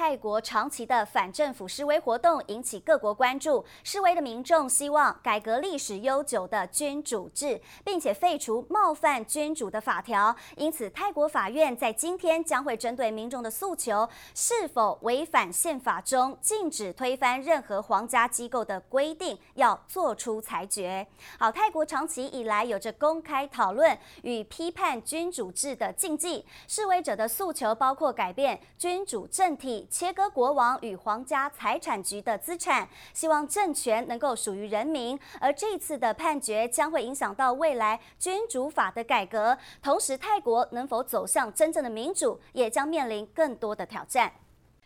泰国长期的反政府示威活动引起各国关注，示威的民众希望改革历史悠久的君主制，并且废除冒犯君主的法条。因此，泰国法院在今天将会针对民众的诉求是否违反宪法中禁止推翻任何皇家机构的规定，要做出裁决。好，泰国长期以来有着公开讨论与批判君主制的禁忌，示威者的诉求包括改变君主政体。切割国王与皇家财产局的资产，希望政权能够属于人民。而这次的判决将会影响到未来君主法的改革，同时泰国能否走向真正的民主，也将面临更多的挑战。